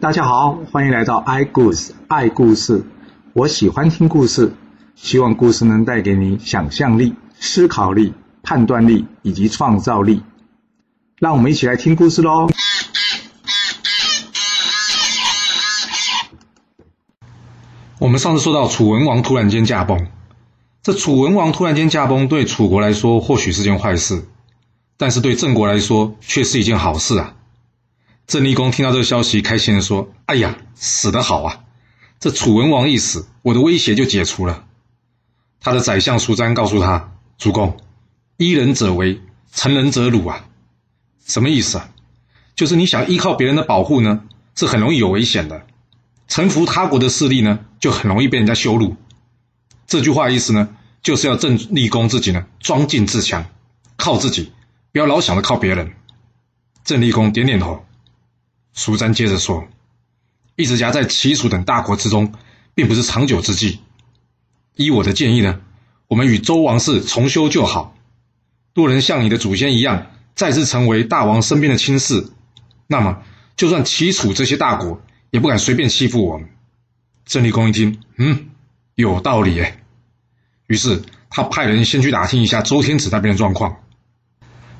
大家好，欢迎来到 i 故事爱故事。我喜欢听故事，希望故事能带给你想象力、思考力、判断力以及创造力。让我们一起来听故事喽！我们上次说到楚文王突然间驾崩，这楚文王突然间驾崩，对楚国来说或许是件坏事，但是对郑国来说却是一件好事啊。郑立公听到这个消息，开心的说：“哎呀，死得好啊！这楚文王一死，我的威胁就解除了。”他的宰相苏詹告诉他：“主公，依人者为，成人者辱啊！什么意思啊？就是你想依靠别人的保护呢，是很容易有危险的。臣服他国的势力呢，就很容易被人家羞辱。这句话意思呢，就是要郑立公自己呢，装进自强，靠自己，不要老想着靠别人。”郑立公点点头。苏詹接着说：“一直夹在齐楚等大国之中，并不是长久之计。依我的建议呢，我们与周王室重修旧好，若能像你的祖先一样，再次成为大王身边的亲事，那么就算齐楚这些大国也不敢随便欺负我们。”郑立公一听，嗯，有道理哎。于是他派人先去打听一下周天子那边的状况。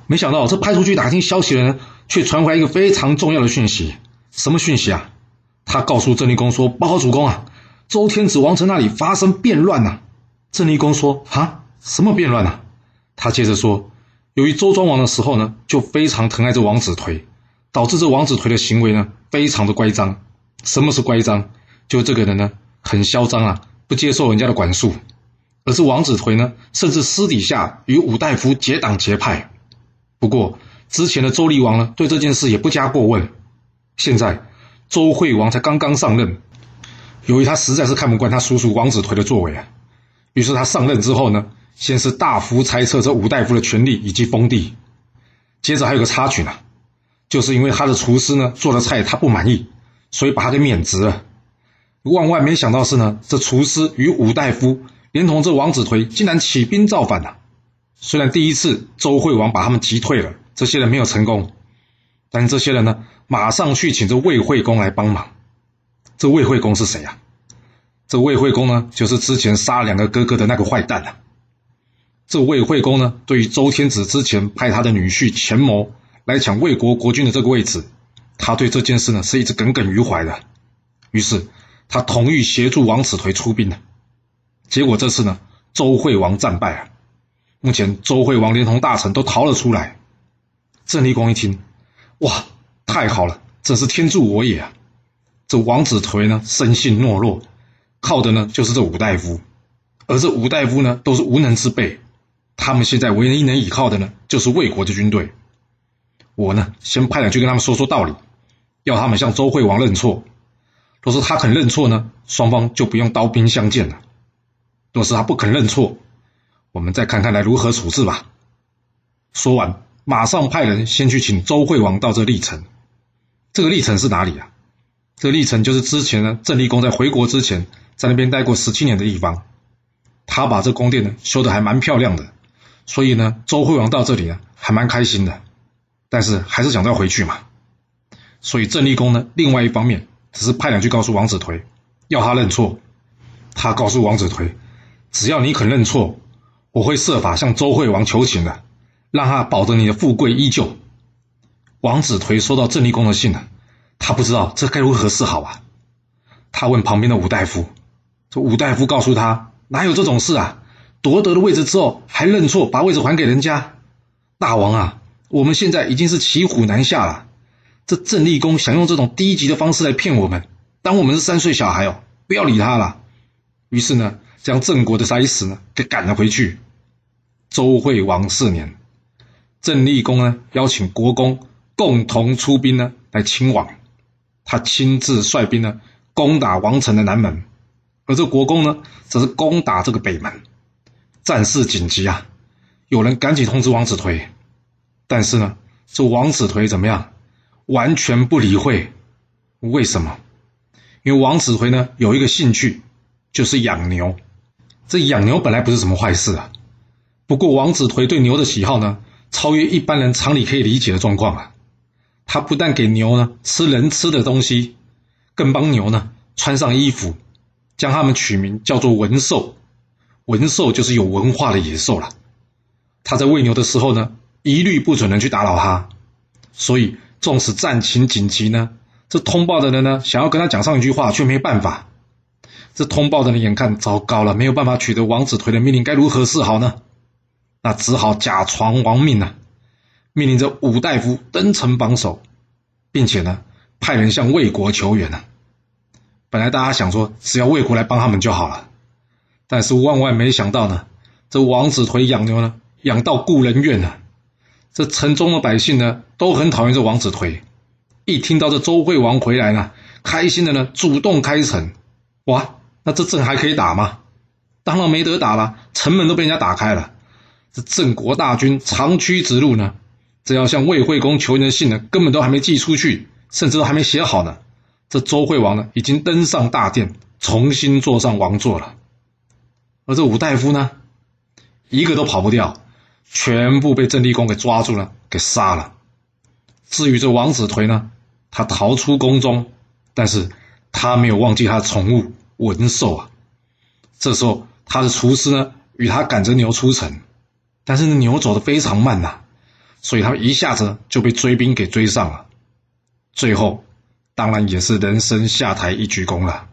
没想到这派出去打听消息的人。却传回来一个非常重要的讯息，什么讯息啊？他告诉郑立公说：“报告主公啊，周天子王城那里发生变乱呐。”郑立公说：“啊，什么变乱呐？”他接着说：“由于周庄王的时候呢，就非常疼爱这王子颓，导致这王子颓的行为呢，非常的乖张。什么是乖张？就这个人呢，很嚣张啊，不接受人家的管束。而是王子颓呢，甚至私底下与武大夫结党结派。不过。”之前的周厉王呢，对这件事也不加过问。现在周惠王才刚刚上任，由于他实在是看不惯他叔叔王子颓的作为啊，于是他上任之后呢，先是大幅裁撤这武大夫的权力以及封地，接着还有个插曲呢，就是因为他的厨师呢做的菜他不满意，所以把他给免职了。万万没想到是呢，这厨师与武大夫连同这王子颓竟然起兵造反了。虽然第一次周惠王把他们击退了。这些人没有成功，但这些人呢，马上去请这魏惠公来帮忙。这魏惠公是谁呀？这魏惠公呢，就是之前杀两个哥哥的那个坏蛋啊。这魏惠公呢，对于周天子之前派他的女婿钱谋来抢魏国国君的这个位置，他对这件事呢，是一直耿耿于怀的。于是他同意协助王子颓出兵的。结果这次呢，周惠王战败啊。目前周惠王连同大臣都逃了出来。郑立公一听，哇，太好了，真是天助我也啊！这王子颓呢，生性懦弱，靠的呢就是这五大夫，而这五大夫呢都是无能之辈，他们现在唯一能依靠的呢就是魏国的军队。我呢，先派人去跟他们说说道理，要他们向周惠王认错。若是他肯认错呢，双方就不用刀兵相见了；若是他不肯认错，我们再看看来如何处置吧。说完。马上派人先去请周惠王到这历城。这个历城是哪里啊？这个历城就是之前呢，郑立公在回国之前，在那边待过十七年的地方。他把这宫殿呢修的还蛮漂亮的，所以呢，周惠王到这里呢还蛮开心的。但是还是想再回去嘛。所以郑立公呢，另外一方面只是派人去告诉王子颓，要他认错。他告诉王子颓，只要你肯认错，我会设法向周惠王求情的。让他保得你的富贵依旧。王子颓收到郑立公的信了，他不知道这该如何是好啊。他问旁边的武大夫，这武大夫告诉他：哪有这种事啊？夺得了位置之后还认错，把位置还给人家？大王啊，我们现在已经是骑虎难下了。这郑立公想用这种低级的方式来骗我们，当我们是三岁小孩哦，不要理他了。于是呢，将郑国的塞死呢给赶了回去。周惠王四年。郑立公呢，邀请国公共同出兵呢，来亲王。他亲自率兵呢，攻打王城的南门，而这国公呢，则是攻打这个北门。战事紧急啊！有人赶紧通知王子颓，但是呢，这王子颓怎么样？完全不理会。为什么？因为王子颓呢，有一个兴趣，就是养牛。这养牛本来不是什么坏事啊，不过王子颓对牛的喜好呢？超越一般人常理可以理解的状况啊！他不但给牛呢吃人吃的东西，更帮牛呢穿上衣服，将它们取名叫做文兽。文兽就是有文化的野兽了。他在喂牛的时候呢，一律不准人去打扰他。所以，纵使战情紧急呢，这通报的人呢，想要跟他讲上一句话，却没办法。这通报的人眼看糟糕了，没有办法取得王子颓的命令，该如何是好呢？那只好假传亡命呐，命令着武大夫登城榜首，并且呢，派人向魏国求援呢。本来大家想说，只要魏国来帮他们就好了，但是万万没想到呢，这王子颓养牛呢，养到故人怨啊！这城中的百姓呢，都很讨厌这王子颓，一听到这周惠王回来呢，开心的呢，主动开城，哇！那这阵还可以打吗？当然没得打了，城门都被人家打开了。这郑国大军长驱直入呢，这要向魏惠公求援的信呢，根本都还没寄出去，甚至都还没写好呢。这周惠王呢，已经登上大殿，重新坐上王座了。而这武大夫呢，一个都跑不掉，全部被郑立公给抓住了，给杀了。至于这王子颓呢，他逃出宫中，但是他没有忘记他的宠物。文寿啊，这时候他的厨师呢与他赶着牛出城，但是牛走得非常慢呐，所以他们一下子就被追兵给追上了，最后当然也是人生下台一鞠躬了。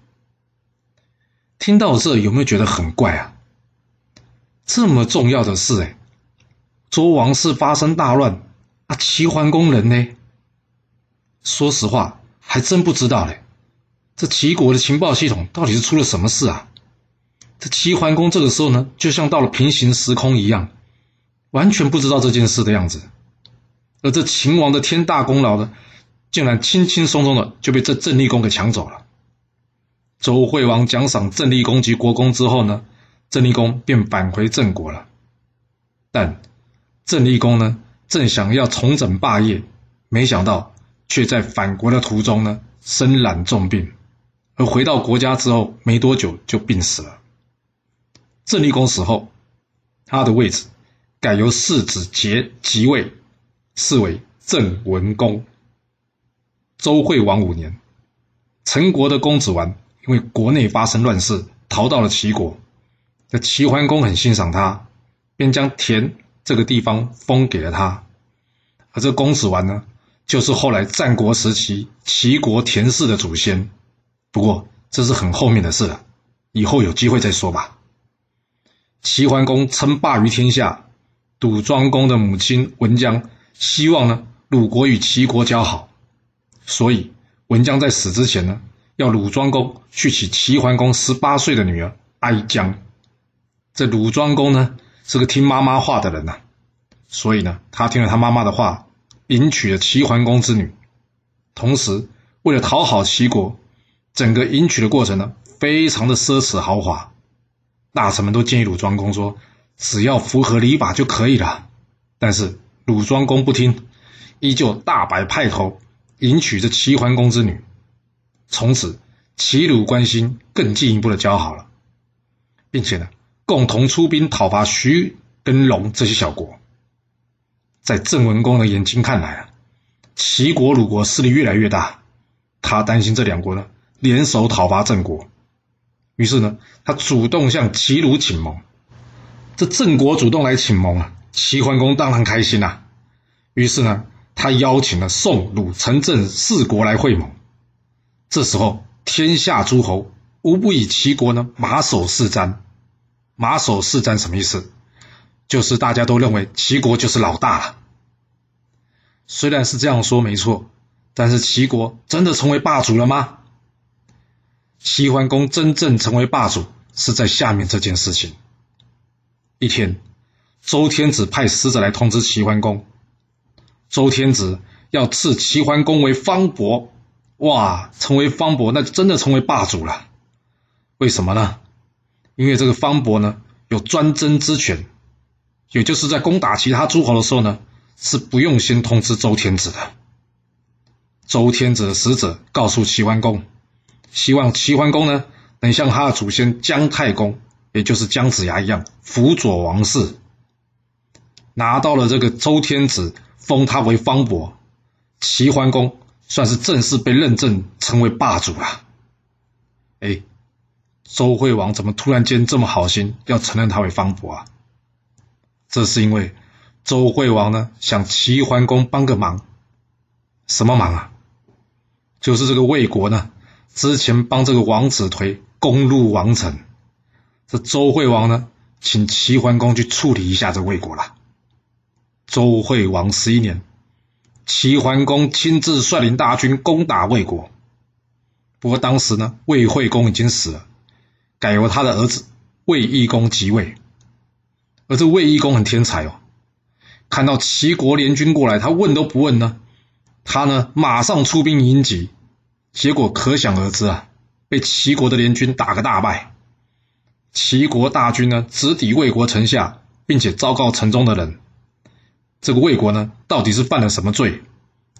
听到这有没有觉得很怪啊？这么重要的事哎，周王室发生大乱啊，齐桓公人呢？说实话还真不知道嘞。这齐国的情报系统到底是出了什么事啊？这齐桓公这个时候呢，就像到了平行时空一样，完全不知道这件事的样子。而这秦王的天大功劳呢，竟然轻轻松松的就被这郑立公给抢走了。周惠王奖赏郑立公及国公之后呢，郑立公便返回郑国了。但郑立公呢，正想要重整霸业，没想到却在返国的途中呢，身染重病。而回到国家之后，没多久就病死了。郑立公死后，他的位置改由世子杰即位，是为郑文公。周惠王五年，陈国的公子完因为国内发生乱世，逃到了齐国。这齐桓公很欣赏他，便将田这个地方封给了他。而这公子完呢，就是后来战国时期齐国田氏的祖先。不过这是很后面的事了，以后有机会再说吧。齐桓公称霸于天下，鲁庄公的母亲文姜希望呢鲁国与齐国交好，所以文姜在死之前呢，要鲁庄公去娶齐桓公十八岁的女儿哀姜。这鲁庄公呢是个听妈妈话的人呐，所以呢他听了他妈妈的话，迎娶了齐桓公之女，同时为了讨好齐国。整个迎娶的过程呢，非常的奢侈豪华，大臣们都建议鲁庄公说，只要符合礼法就可以了。但是鲁庄公不听，依旧大摆派头迎娶这齐桓公之女，从此齐鲁关系更进一步的交好了，并且呢，共同出兵讨伐徐跟龙这些小国。在郑文公的眼睛看来啊，齐国鲁国势力越来越大，他担心这两国呢。联手讨伐郑国，于是呢，他主动向齐鲁请盟。这郑国主动来请盟啊，齐桓公当然开心呐。于是呢，他邀请了宋、鲁、陈、郑四国来会盟。这时候，天下诸侯无不以齐国呢马首是瞻。马首是瞻什么意思？就是大家都认为齐国就是老大了。虽然是这样说没错，但是齐国真的成为霸主了吗？齐桓公真正成为霸主，是在下面这件事情。一天，周天子派使者来通知齐桓公，周天子要赐齐桓公为方伯。哇，成为方伯，那真的成为霸主了。为什么呢？因为这个方伯呢，有专征之权，也就是在攻打其他诸侯的时候呢，是不用先通知周天子的。周天子的使者告诉齐桓公。希望齐桓公呢，能像他的祖先姜太公，也就是姜子牙一样辅佐王室，拿到了这个周天子封他为方伯。齐桓公算是正式被认证成为霸主了。哎，周惠王怎么突然间这么好心，要承认他为方伯啊？这是因为周惠王呢想齐桓公帮个忙，什么忙啊？就是这个魏国呢，之前帮这个王子颓攻入王城，这周惠王呢，请齐桓公去处理一下这魏国了。周惠王十一年，齐桓公亲自率领大军攻打魏国。不过当时呢，魏惠公已经死了，改由他的儿子魏懿公即位。而这魏懿公很天才哦，看到齐国联军过来，他问都不问呢。他呢，马上出兵迎击，结果可想而知啊，被齐国的联军打个大败。齐国大军呢，直抵魏国城下，并且昭告城中的人：这个魏国呢，到底是犯了什么罪？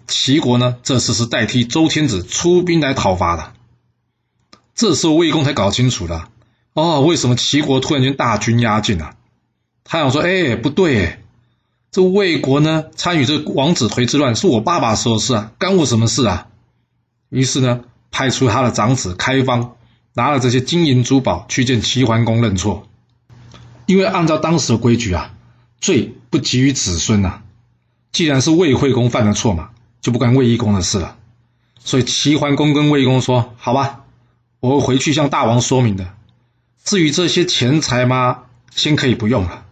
齐国呢，这次是代替周天子出兵来讨伐的。这时候魏公才搞清楚了，哦，为什么齐国突然间大军压境啊？他想说：哎，不对。这魏国呢，参与这王子颓之乱，是我爸爸说的事啊，干我什么事啊？于是呢，派出他的长子开方，拿了这些金银珠宝去见齐桓公认错。因为按照当时的规矩啊，罪不及于子孙呐。既然是魏惠公犯了错嘛，就不关魏懿公的事了。所以齐桓公跟魏公说：“好吧，我会回去向大王说明的。至于这些钱财嘛，先可以不用了。”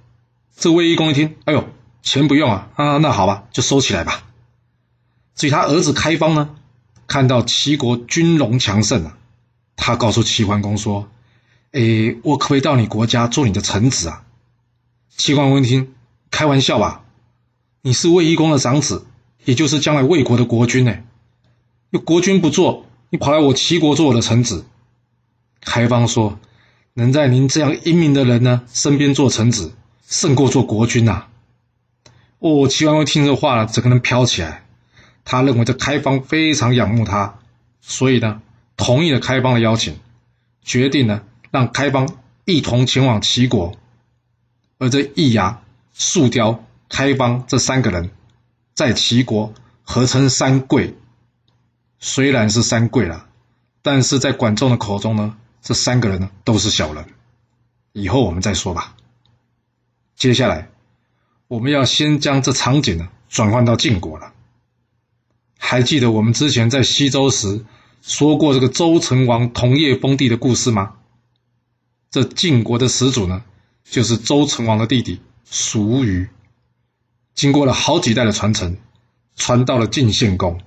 这魏懿公一听，哎呦！钱不用啊啊，那好吧，就收起来吧。至于他儿子开方呢，看到齐国军容强盛啊，他告诉齐桓公说：“哎，我可不可以到你国家做你的臣子啊？”齐桓公一听，开玩笑吧？你是魏懿公的长子，也就是将来魏国的国君呢。有国君不做，你跑来我齐国做我的臣子？开方说：“能在您这样英明的人呢身边做臣子，胜过做国君呐。”哦，齐桓公听这话了，整个人飘起来。他认为这开方非常仰慕他，所以呢，同意了开邦的邀请，决定呢让开邦一同前往齐国。而这易牙、树雕、开邦这三个人，在齐国合称三贵。虽然是三贵了，但是在管仲的口中呢，这三个人呢都是小人。以后我们再说吧。接下来。我们要先将这场景呢转换到晋国了。还记得我们之前在西周时说过这个周成王同业封地的故事吗？这晋国的始祖呢，就是周成王的弟弟叔虞。经过了好几代的传承，传到了晋献公。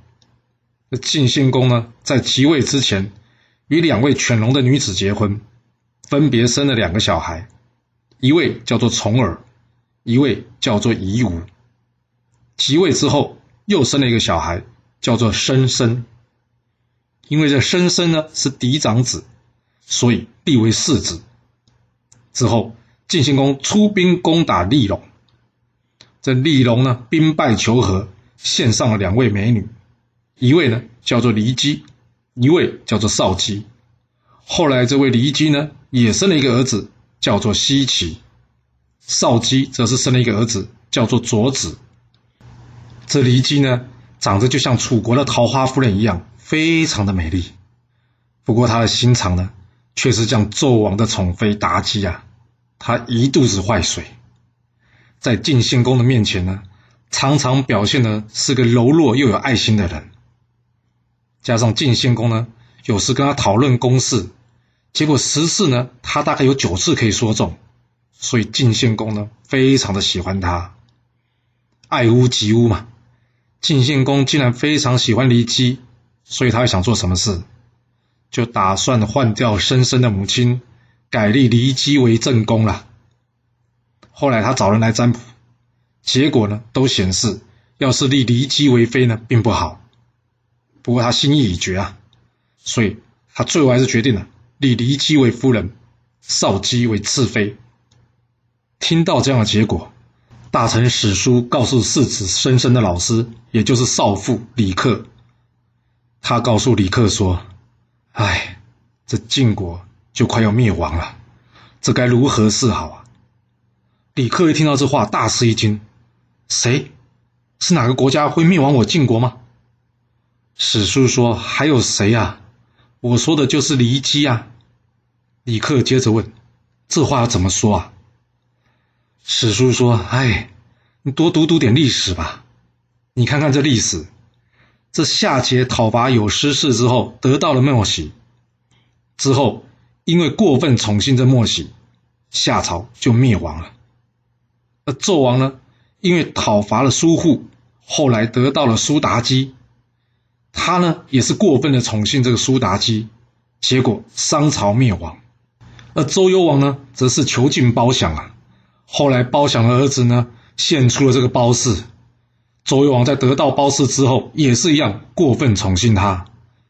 那晋献公呢，在即位之前，与两位犬戎的女子结婚，分别生了两个小孩，一位叫做重耳。一位叫做夷吾，即位之后又生了一个小孩，叫做申生。因为这申生呢是嫡长子，所以立为世子。之后晋献公出兵攻打厉戎，这厉戎呢兵败求和，献上了两位美女，一位呢叫做骊姬，一位叫做少姬。后来这位骊姬呢也生了一个儿子，叫做奚齐。少姬则是生了一个儿子，叫做卓子。这骊姬呢，长得就像楚国的桃花夫人一样，非常的美丽。不过他的心肠呢，却是将纣王的宠妃妲己啊，他一肚子坏水。在晋献公的面前呢，常常表现的是个柔弱又有爱心的人。加上晋献公呢，有时跟他讨论公事，结果十次呢，他大概有九次可以说中。所以晋献公呢，非常的喜欢他，爱屋及乌嘛。晋献公竟然非常喜欢骊姬，所以他想做什么事，就打算换掉申生的母亲，改立骊姬为正宫了。后来他找人来占卜，结果呢，都显示要是立骊姬为妃呢，并不好。不过他心意已决啊，所以他最后还是决定了立骊姬为夫人，少姬为次妃。听到这样的结果，大臣史书告诉世子申生的老师，也就是少父李克。他告诉李克说：“哎，这晋国就快要灭亡了，这该如何是好啊？”李克一听到这话，大吃一惊：“谁？是哪个国家会灭亡我晋国吗？”史书说还有谁啊？我说的就是骊姬啊。李克接着问：“这话要怎么说啊？”史书说：“哎，你多读读点历史吧。你看看这历史，这夏桀讨伐有失氏之后，得到了莫喜，之后因为过分宠幸这莫喜，夏朝就灭亡了。而纣王呢，因为讨伐了苏护，后来得到了苏妲己，他呢也是过分的宠幸这个苏妲己，结果商朝灭亡。而周幽王呢，则是囚禁褒享啊。”后来，包享的儿子呢，献出了这个褒姒。周幽王在得到褒姒之后，也是一样过分宠幸他，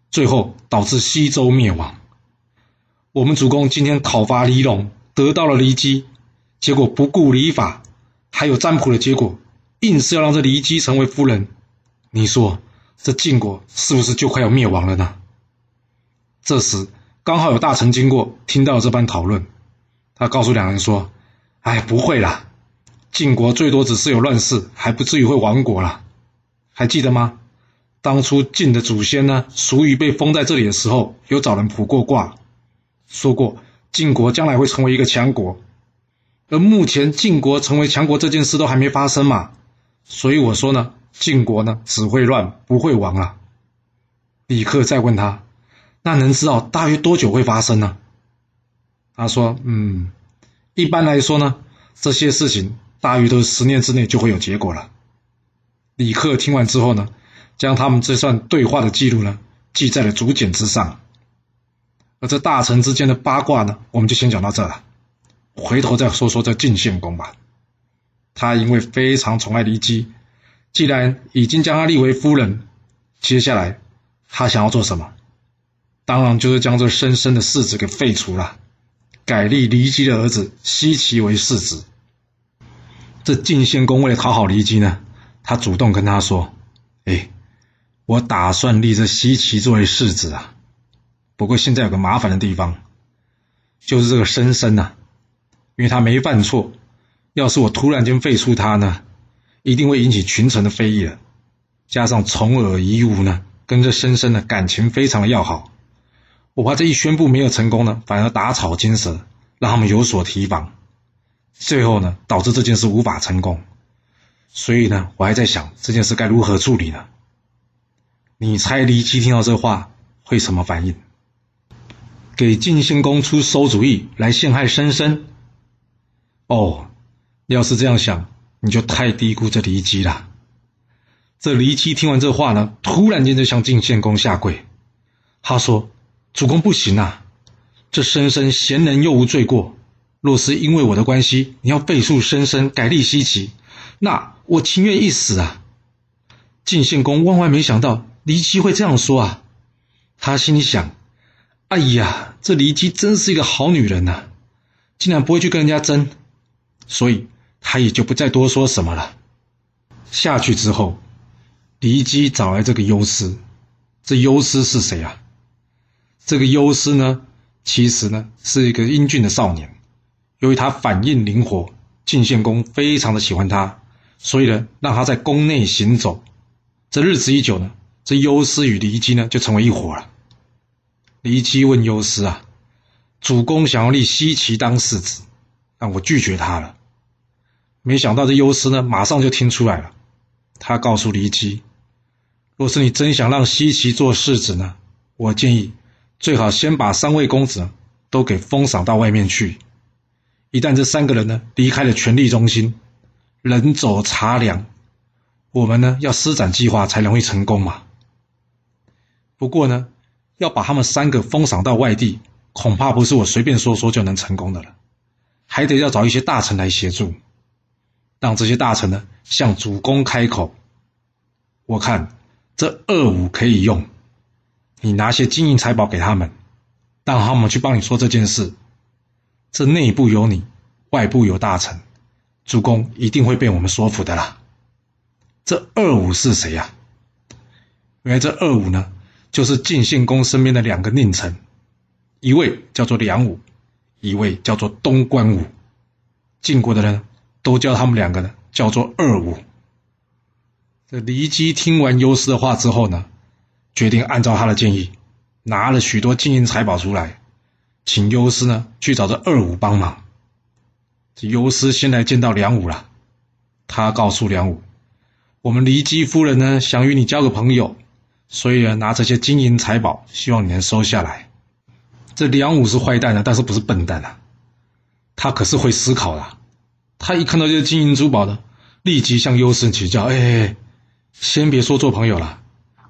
最后导致西周灭亡。我们主公今天讨伐黎戎，得到了骊姬，结果不顾礼法，还有占卜的结果，硬是要让这骊姬成为夫人。你说这晋国是不是就快要灭亡了呢？这时刚好有大臣经过，听到这番讨论，他告诉两人说。哎，不会啦，晋国最多只是有乱世，还不至于会亡国啦。还记得吗？当初晋的祖先呢，蜀语被封在这里的时候，有找人卜过卦，说过晋国将来会成为一个强国。而目前晋国成为强国这件事都还没发生嘛，所以我说呢，晋国呢只会乱不会亡啊。李克再问他，那能知道大约多久会发生呢？他说，嗯。一般来说呢，这些事情大约都是十年之内就会有结果了。李克听完之后呢，将他们这段对话的记录呢记在了竹简之上。而这大臣之间的八卦呢，我们就先讲到这了。回头再说说这晋献公吧。他因为非常宠爱骊姬，既然已经将她立为夫人，接下来他想要做什么？当然就是将这生生的世子给废除了。改立骊姬的儿子奚齐为世子。这晋献公为了讨好骊姬呢，他主动跟他说：“哎，我打算立这奚齐作为世子啊。不过现在有个麻烦的地方，就是这个申生呐，因为他没犯错，要是我突然间废除他呢，一定会引起群臣的非议的。加上重耳夷吾呢，跟这申生的感情非常的要好。”我怕这一宣布没有成功呢，反而打草惊蛇，让他们有所提防，最后呢导致这件事无法成功。所以呢，我还在想这件事该如何处理呢？你猜骊姬听到这话会什么反应？给晋献公出馊主意来陷害申生？哦，要是这样想，你就太低估这骊姬了。这骊姬听完这话呢，突然间就向晋献公下跪，他说。主公不行啊！这申生贤能又无罪过，若是因为我的关系，你要废黜申生，改立奚齐，那我情愿一死啊！晋献公万万没想到骊姬会这样说啊！他心里想：哎呀，这骊姬真是一个好女人呐，竟然不会去跟人家争，所以他也就不再多说什么了。下去之后，骊姬找来这个优师，这优师是谁啊？这个优师呢，其实呢是一个英俊的少年，由于他反应灵活，晋献公非常的喜欢他，所以呢让他在宫内行走。这日子一久呢，这优师与骊姬呢就成为一伙了。骊姬问优师啊：“主公想要立奚齐当世子，但我拒绝他了。”没想到这优师呢马上就听出来了，他告诉骊姬：“若是你真想让奚齐做世子呢，我建议。”最好先把三位公子都给封赏到外面去。一旦这三个人呢离开了权力中心，人走茶凉，我们呢要施展计划才容易成功嘛。不过呢，要把他们三个封赏到外地，恐怕不是我随便说说就能成功的了，还得要找一些大臣来协助，让这些大臣呢向主公开口。我看这二五可以用。你拿些金银财宝给他们，让他们去帮你说这件事。这内部有你，外部有大臣，主公一定会被我们说服的啦。这二五是谁呀？原来这二五呢，就是晋献公身边的两个佞臣，一位叫做梁武，一位叫做东关武。晋国的人都叫他们两个呢，叫做二五。这骊姬听完优师的话之后呢？决定按照他的建议，拿了许多金银财宝出来，请优师呢去找这二五帮忙。这优师先来见到梁武了，他告诉梁武，我们骊姬夫人呢想与你交个朋友，所以呢拿这些金银财宝，希望你能收下来。这梁武是坏蛋啊，但是不是笨蛋啊？他可是会思考的。他一看到这些金银珠宝的，立即向优师请教：“哎，先别说做朋友了，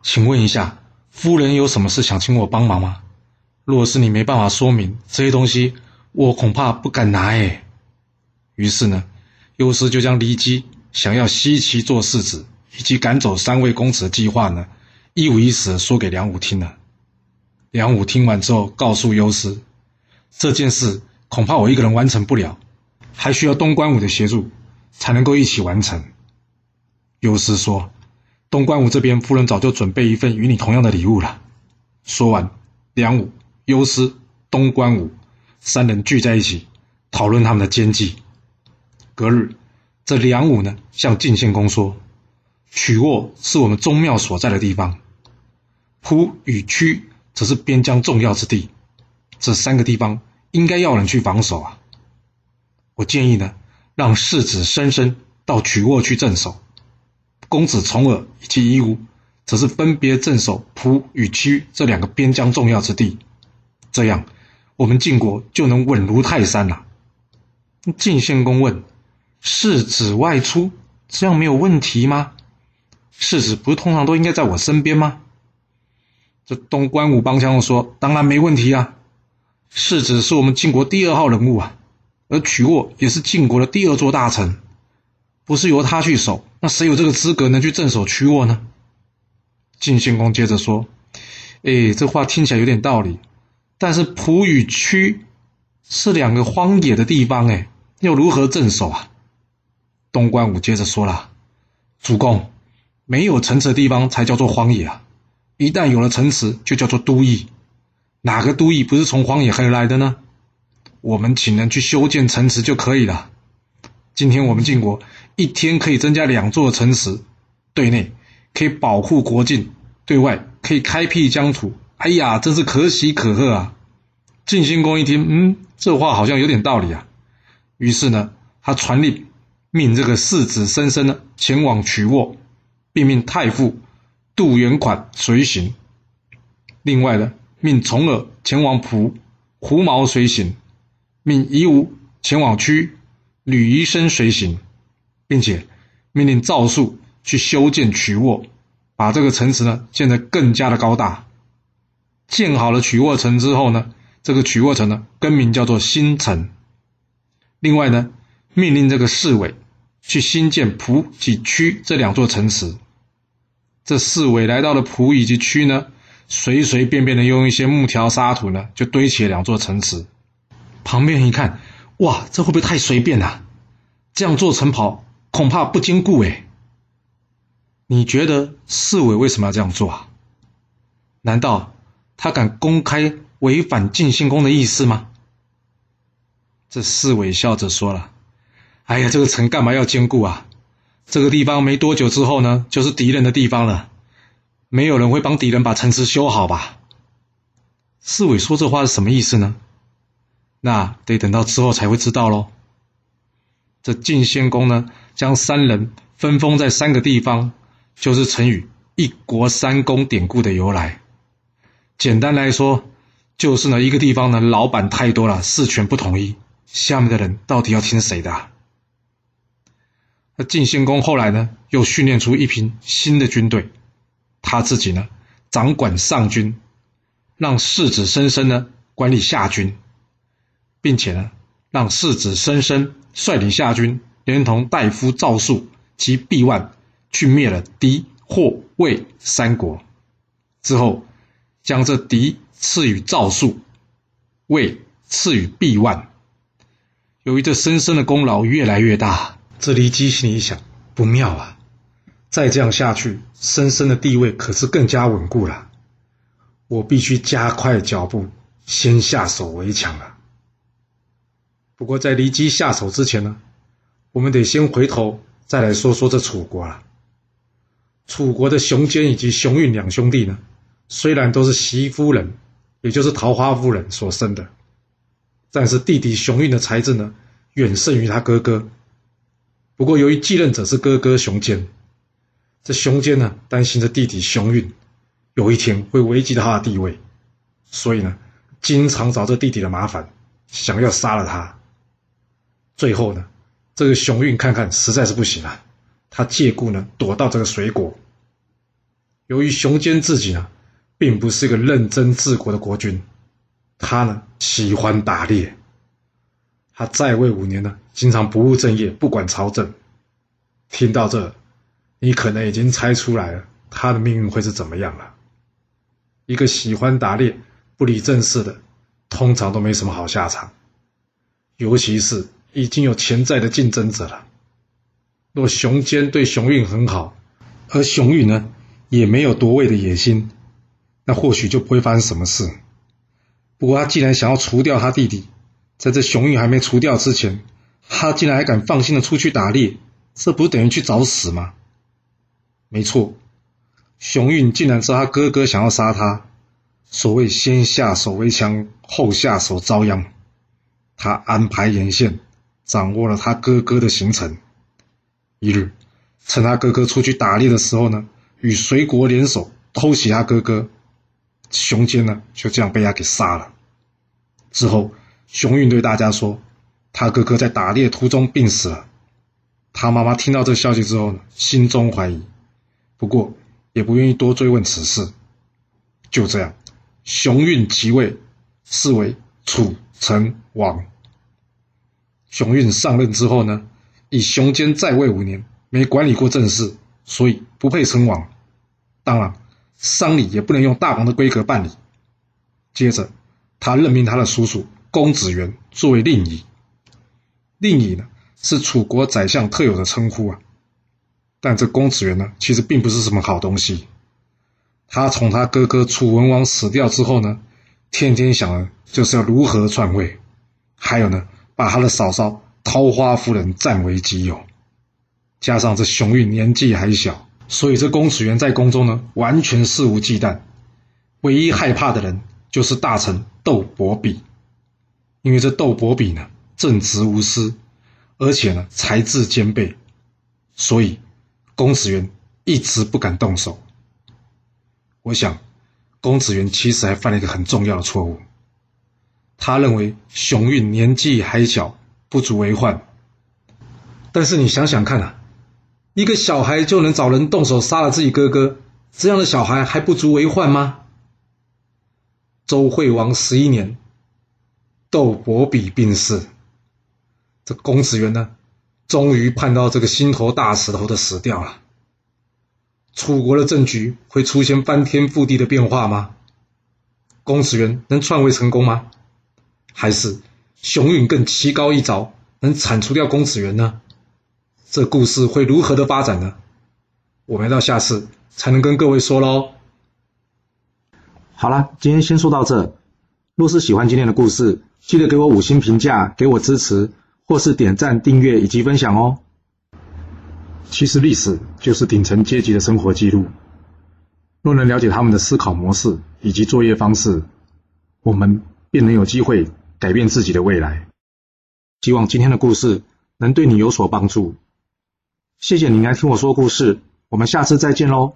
请问一下，夫人有什么事想请我帮忙吗？若是你没办法说明这些东西，我恐怕不敢拿。”诶，于是呢，优师就将骊姬想要西岐做世子，以及赶走三位公子的计划呢，一五一十的说给梁武听了。梁武听完之后，告诉优师，这件事恐怕我一个人完成不了。还需要东关武的协助，才能够一起完成。优师说：“东关武这边，夫人早就准备一份与你同样的礼物了。”说完，梁武、优师、东关武三人聚在一起，讨论他们的奸计。隔日，这梁武呢，向晋献公说：“曲沃是我们宗庙所在的地方，蒲与曲则是边疆重要之地，这三个地方应该要人去防守啊。”我建议呢，让世子申申到曲沃去镇守，公子重耳以及夷吾，则是分别镇守蒲与曲这两个边疆重要之地。这样，我们晋国就能稳如泰山了。晋献公问：世子外出，这样没有问题吗？世子不是通常都应该在我身边吗？这东关武帮腔说：当然没问题啊，世子是我们晋国第二号人物啊。而曲沃也是晋国的第二座大城，不是由他去守，那谁有这个资格能去镇守曲沃呢？晋献公接着说：“哎，这话听起来有点道理，但是蒲与区是两个荒野的地方，哎，要如何镇守啊？”东关武接着说了：“主公，没有城池的地方才叫做荒野啊，一旦有了城池，就叫做都邑。哪个都邑不是从荒野而来的呢？”我们请人去修建城池就可以了。今天我们晋国一天可以增加两座城池，对内可以保护国境，对外可以开辟疆土。哎呀，真是可喜可贺啊！晋兴公一听，嗯，这话好像有点道理啊。于是呢，他传令命这个世子申申呢前往曲沃，并命太傅杜元款随行。另外呢，命重耳前往蒲，胡毛随行。命夷吾前往区，吕夷生随行，并且命令赵肃去修建曲沃，把这个城池呢建得更加的高大。建好了曲沃城之后呢，这个曲沃城呢更名叫做新城。另外呢，命令这个侍卫去新建蒲及曲这两座城池。这侍卫来到了蒲以及曲呢，随随便便的用一些木条沙土呢，就堆起了两座城池。旁边一看，哇，这会不会太随便了？这样做城跑恐怕不坚固哎。你觉得侍卫为什么要这样做啊？难道他敢公开违反晋献公的意思吗？这侍卫笑着说了：“哎呀，这个城干嘛要坚固啊？这个地方没多久之后呢，就是敌人的地方了，没有人会帮敌人把城池修好吧？”侍卫说这话是什么意思呢？那得等到之后才会知道喽。这晋献公呢，将三人分封在三个地方，就是成语“一国三公”典故的由来。简单来说，就是呢一个地方呢老板太多了，事权不统一，下面的人到底要听谁的？那晋献公后来呢，又训练出一批新的军队，他自己呢掌管上军，让世子申生呢管理下军。并且呢，让世子申生率领下军，连同大夫赵肃及毕万，去灭了狄、霍、魏三国。之后，将这敌赐予赵肃，魏赐予毕万。由于这申申的功劳越来越大，这骊姬心里想：不妙啊！再这样下去，申申的地位可是更加稳固了。我必须加快脚步，先下手为强了。不过，在骊姬下手之前呢，我们得先回头再来说说这楚国了。楚国的熊坚以及熊运两兄弟呢，虽然都是媳夫人，也就是桃花夫人所生的，但是弟弟熊运的才智呢，远胜于他哥哥。不过由于继任者是哥哥熊坚，这熊坚呢担心着弟弟熊运有一天会危及到他的地位，所以呢，经常找这弟弟的麻烦，想要杀了他。最后呢，这个熊运看看实在是不行了，他借故呢躲到这个水果。由于熊坚自己呢，并不是一个认真治国的国君，他呢喜欢打猎。他在位五年呢，经常不务正业，不管朝政。听到这，你可能已经猜出来了，他的命运会是怎么样了。一个喜欢打猎、不理政事的，通常都没什么好下场，尤其是。已经有潜在的竞争者了。若熊坚对熊运很好，而熊运呢也没有夺位的野心，那或许就不会发生什么事。不过他既然想要除掉他弟弟，在这熊运还没除掉之前，他竟然还敢放心的出去打猎，这不是等于去找死吗？没错，熊运竟然知道他哥哥想要杀他。所谓先下手为强，后下手遭殃，他安排眼线。掌握了他哥哥的行程。一日，趁他哥哥出去打猎的时候呢，与隋国联手偷袭他哥哥。熊坚呢，就这样被他给杀了。之后，熊运对大家说，他哥哥在打猎途中病死了。他妈妈听到这消息之后呢，心中怀疑，不过也不愿意多追问此事。就这样，熊运即位，是为楚成王。熊运上任之后呢，以熊坚在位五年，没管理过政事，所以不配称王。当然，丧礼也不能用大王的规格办理。接着，他任命他的叔叔公子元作为令尹。令尹呢，是楚国宰相特有的称呼啊。但这公子元呢，其实并不是什么好东西。他从他哥哥楚文王死掉之后呢，天天想的就是要如何篡位，还有呢。把他的嫂嫂桃花夫人占为己有，加上这熊运年纪还小，所以这公子元在宫中呢完全肆无忌惮。唯一害怕的人就是大臣窦伯比，因为这窦伯比呢正直无私，而且呢才智兼备，所以公子元一直不敢动手。我想，公子元其实还犯了一个很重要的错误。他认为熊运年纪还小，不足为患。但是你想想看啊，一个小孩就能找人动手杀了自己哥哥，这样的小孩还不足为患吗？周惠王十一年，窦伯比病逝，这公子元呢，终于盼到这个心头大石头的死掉了。楚国的政局会出现翻天覆地的变化吗？公子元能篡位成功吗？还是熊允更棋高一招，能铲除掉公子元呢？这故事会如何的发展呢？我们到下次才能跟各位说喽。好了，今天先说到这。若是喜欢今天的故事，记得给我五星评价，给我支持，或是点赞、订阅以及分享哦。其实历史就是顶层阶级的生活记录。若能了解他们的思考模式以及作业方式，我们便能有机会。改变自己的未来，希望今天的故事能对你有所帮助。谢谢您来听我说故事，我们下次再见喽。